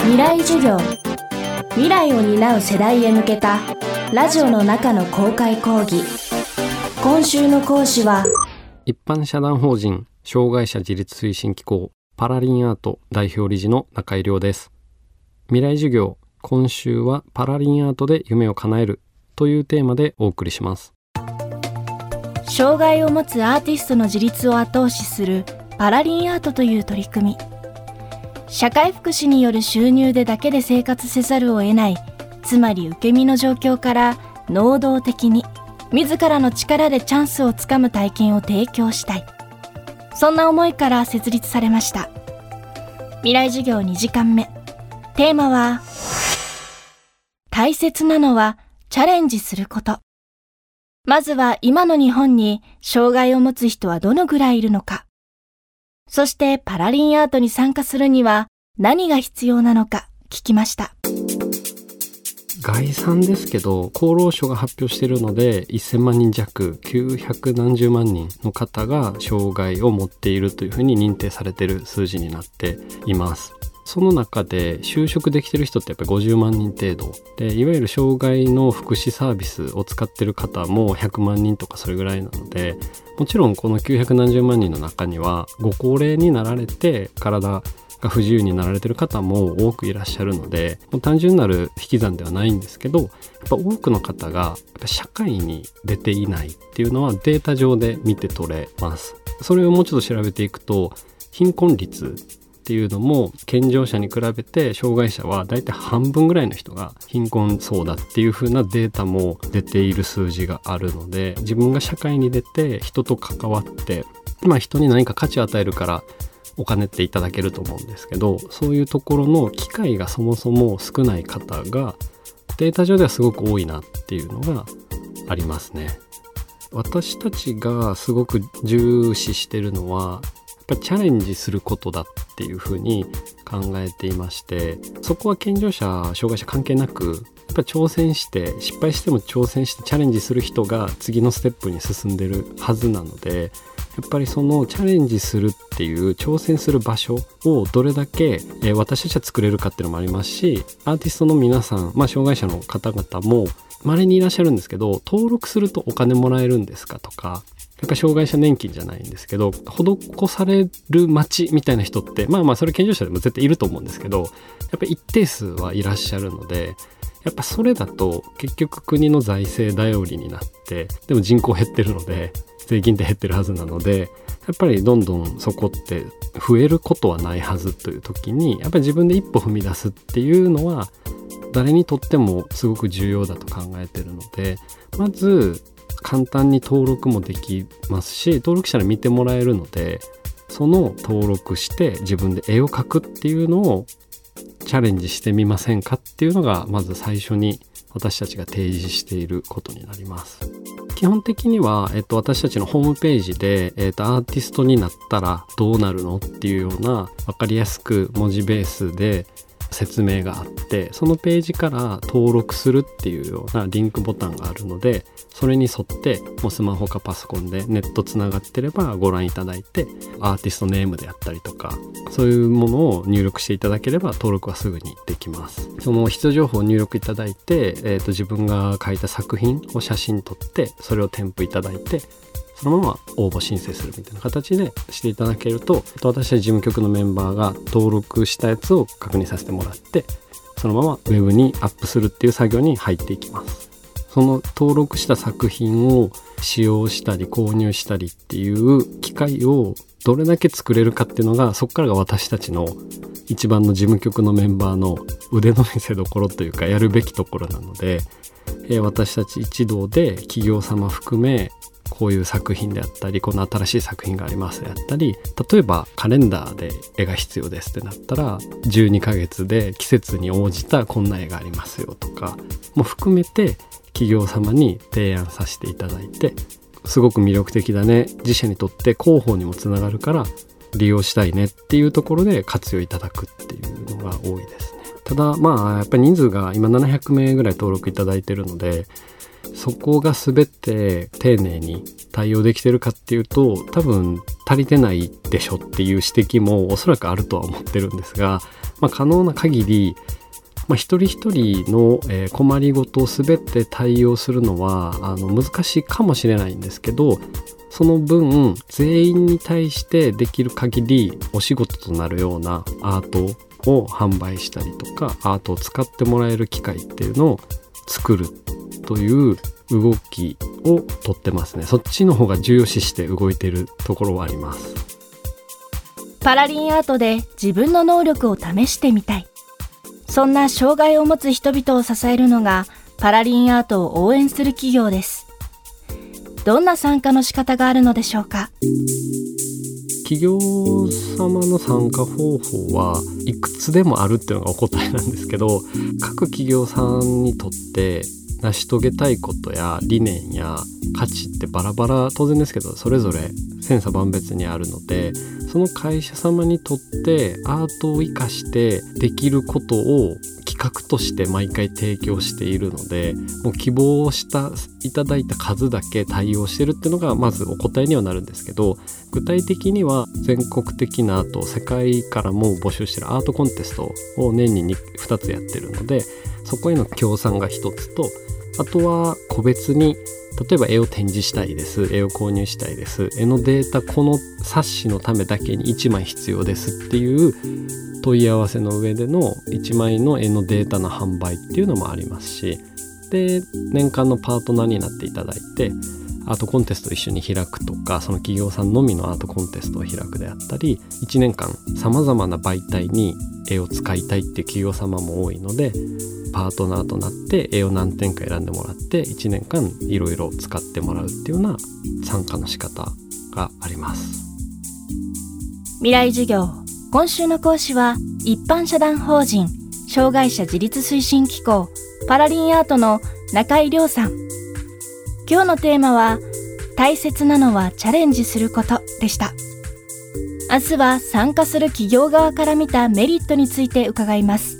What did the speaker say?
未来授業。未来を担う世代へ向けたラジオの中の公開講義。今週の講師は一般社団法人障害者自立推進機構パラリンアート代表理事の中井亮です。未来授業今週はパラリンアートで夢を叶えるというテーマでお送りします。障害を持つアーティストの自立を後押しするパラリンアートという取り組み社会福祉による収入でだけで生活せざるを得ないつまり受け身の状況から能動的に自らの力でチャンスをつかむ体験を提供したい。そんな思いから設立されました。未来授業2時間目。テーマは大切なのはチャレンジすること。まずは今の日本に障害を持つ人はどのぐらいいるのか。そしてパラリンアートに参加するには何が必要なのか聞きました。概算ですけど厚労省が発表しているので1000万人弱900何十万人の方が障害を持っているというふうに認定されている数字になっています。その中で就職できてる人ってやっぱり50万人程度。でいわゆる障害の福祉サービスを使ってる方も100万人とかそれぐらいなのでもちろんこの900万人の中にはご高齢になられて体が不自由になられてる方も多くいらっしゃるのでもう単純なる引き算ではないんですけどやっぱ多くの方がやっぱ社会に出ていないっていうのはデータ上で見て取れます。それをもうちょっと調べていくと貧困率っていうのも健常者に比べて障害者はだいたい半分ぐらいの人が貧困層だっていう風なデータも出ている数字があるので自分が社会に出て人と関わってまあ人に何か価値を与えるからお金っていただけると思うんですけどそういうところの機会がそもそも少ない方がデータ上ではすごく多いなっていうのがありますね。私たちがすごく重視してるのはやっぱチャレンジすることだっていうふうに考えていましてそこは健常者障害者関係なくやっぱ挑戦して失敗しても挑戦してチャレンジする人が次のステップに進んでるはずなのでやっぱりそのチャレンジするっていう挑戦する場所をどれだけ、私たちは作れるかっていうのもありますしアーティストの皆さん、まあ、障害者の方々も稀にいらっしゃるんですけど登録するとお金もらえるんですかとかやっぱ障害者年金じゃないんですけど施される町みたいな人ってまあまあそれ健常者でも絶対いると思うんですけどやっぱ一定数はいらっしゃるのでやっぱそれだと結局国の財政頼りになってでも人口減ってるので税金って減ってるはずなのでやっぱりどんどんそこって増えることはないはずという時にやっぱり自分で一歩踏み出すっていうのは誰にとってもすごく重要だと考えてるのでまず簡単に登録もできますし登録したら見てもらえるのでその登録して自分で絵を描くっていうのをチャレンジしてみませんかっていうのがまず最初に私たちが提示していることになります。基本的には、えっと、私たちのホームページで、えっと、アーティストになったらどうなるのっていうような分かりやすく文字ベースで説明があってそのページから登録するっていうようなリンクボタンがあるのでそれに沿ってもうスマホかパソコンでネットつながってればご覧いただいてアーティストネームであったりとかそういうものを入力していただければ登録はすぐにできます。その必要情報を入力いただいて、えーと、と自分が書いた作品を写真撮ってそれを添付いただいてそのまま応募申請するみたいな形でしていただけると私は事務局のメンバーが登録したやつを確認させてもらってそのままウェブにアップするっていう作業に入っていきます。その登録した作品を使用したり購入したりっていう機会をどれだけ作れるかっていうのがそこからが私たちの一番の事務局のメンバーの腕の見せ所というかやるべきところなので、え私たち一同で企業様含めこういう作品であったりこの新しい作品がありますであったり例えばカレンダーで絵が必要ですってなったら12ヶ月で季節に応じたこんな絵がありますよとかも含めて企業様に提案させていただいてすごく魅力的だね自社にとって広報にもつながるから利用したいねっていうところで活用いただくっていうのが多いですね。ただまあやっぱり人数が今700名ぐらい登録いただいてるのでそこが全て丁寧に対応できてるかっていうと多分足りてないでしょっていう指摘もおそらくあるとは思ってるんですがまあ、可能な限りまあ、一人一人の、困りごとを全て対応するのはあの難しいかもしれないんですけどその分全員に対してできる限りお仕事となるようなアートを販売したりとかアートを使ってもらえる機会っていうのを作る。という動きをとってますね。そっちの方が重要視して動いてるところはあります。パラリンアートで自分の能力を試してみたい。そんな障害を持つ人々を支えるのがパラリンアートを応援する企業です。どんな参加の仕方があるのでしょうか？企業様の参加方法はいくつでもあるっていうのがお答えなんですけど各企業さんにとって成し遂げたいことや理念や価値ってバラバラ当然ですけどそれぞれ千差万別にあるのでその会社様にとってアートを生かしてできることを企画として毎回提供しているのでもう希望したいただいた数だけ対応してるっていうのがまずお答えにはなるんですけど具体的には全国的なアート世界からも募集してるアートコンテストを年に 2, 2つやってるのでそこへの協賛が1つとあとは個別に例えば絵を展示したいです。絵を購入したいです。絵のデータこの冊子のためだけに1枚必要です。っていう問い合わせの上での1枚の絵のデータの販売っていうのもありますしで年間のパートナーになっていただいてアートコンテストを一緒に開くとかその企業さんのみのアートコンテストを開くであったり1年間さまざまな媒体に絵を使いたいっていう企業様も多いのでパートナーとなって絵を何点か選んでもらって1年間いろいろ使ってもらうっていうような参加の仕方があります。未来授業今週の講師は一般社団法人障害者自立推進機構パラリンアートの中井亮さん。今日のテーマは大切なのはチャレンジすることでした。明日は参加する企業側から見たメリットについて伺います。